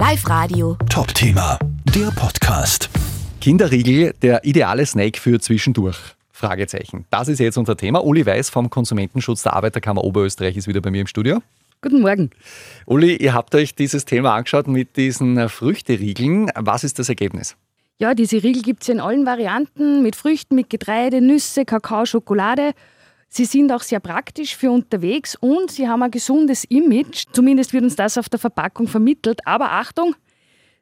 Live Radio. Top-Thema, der Podcast. Kinderriegel, der ideale Snack für zwischendurch. Fragezeichen. Das ist jetzt unser Thema. Uli Weiß vom Konsumentenschutz der Arbeiterkammer Oberösterreich ist wieder bei mir im Studio. Guten Morgen. Uli, ihr habt euch dieses Thema angeschaut mit diesen Früchteriegeln. Was ist das Ergebnis? Ja, diese Riegel gibt es in allen Varianten, mit Früchten, mit Getreide, Nüsse, Kakao, Schokolade. Sie sind auch sehr praktisch für unterwegs und sie haben ein gesundes Image. Zumindest wird uns das auf der Verpackung vermittelt. Aber Achtung,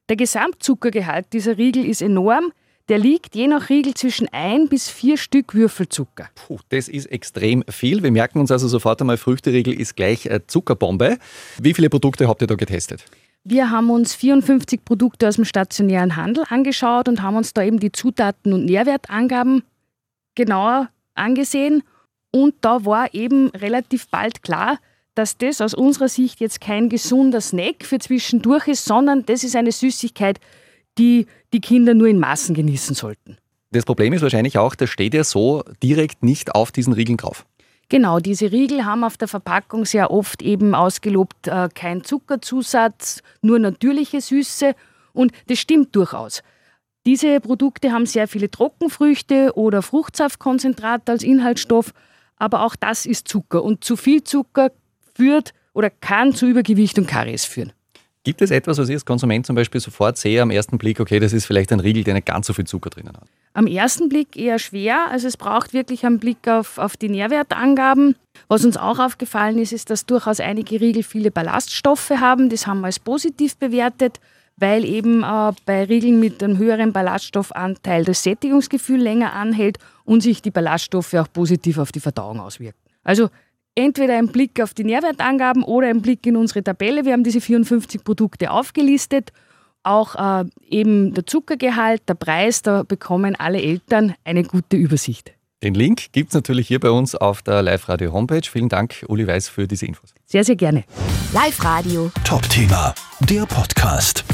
der Gesamtzuckergehalt dieser Riegel ist enorm. Der liegt je nach Riegel zwischen ein bis vier Stück Würfelzucker. Puh, das ist extrem viel. Wir merken uns also sofort einmal, Früchteriegel ist gleich äh, Zuckerbombe. Wie viele Produkte habt ihr da getestet? Wir haben uns 54 Produkte aus dem stationären Handel angeschaut und haben uns da eben die Zutaten und Nährwertangaben genauer angesehen. Und da war eben relativ bald klar, dass das aus unserer Sicht jetzt kein gesunder Snack für zwischendurch ist, sondern das ist eine Süßigkeit, die die Kinder nur in Maßen genießen sollten. Das Problem ist wahrscheinlich auch, das steht ja so direkt nicht auf diesen Riegeln drauf. Genau, diese Riegel haben auf der Verpackung sehr oft eben ausgelobt, äh, kein Zuckerzusatz, nur natürliche Süße. Und das stimmt durchaus. Diese Produkte haben sehr viele Trockenfrüchte oder Fruchtsaftkonzentrat als Inhaltsstoff, aber auch das ist Zucker. Und zu viel Zucker führt oder kann zu Übergewicht und Karies führen. Gibt es etwas, was ich als Konsument zum Beispiel sofort sehe am ersten Blick, okay, das ist vielleicht ein Riegel, der nicht ganz so viel Zucker drinnen hat? Am ersten Blick eher schwer. Also es braucht wirklich einen Blick auf, auf die Nährwertangaben. Was uns auch aufgefallen ist, ist, dass durchaus einige Riegel viele Ballaststoffe haben. Das haben wir als positiv bewertet, weil eben äh, bei Riegeln mit einem höheren Ballaststoffanteil das Sättigungsgefühl länger anhält und sich die Ballaststoffe auch positiv auf die Verdauung auswirken. Also entweder ein Blick auf die Nährwertangaben oder ein Blick in unsere Tabelle. Wir haben diese 54 Produkte aufgelistet. Auch äh, eben der Zuckergehalt, der Preis, da bekommen alle Eltern eine gute Übersicht. Den Link gibt es natürlich hier bei uns auf der Live-Radio-Homepage. Vielen Dank, Uli Weiß, für diese Infos. Sehr, sehr gerne. Live Radio. Top-Thema, der Podcast.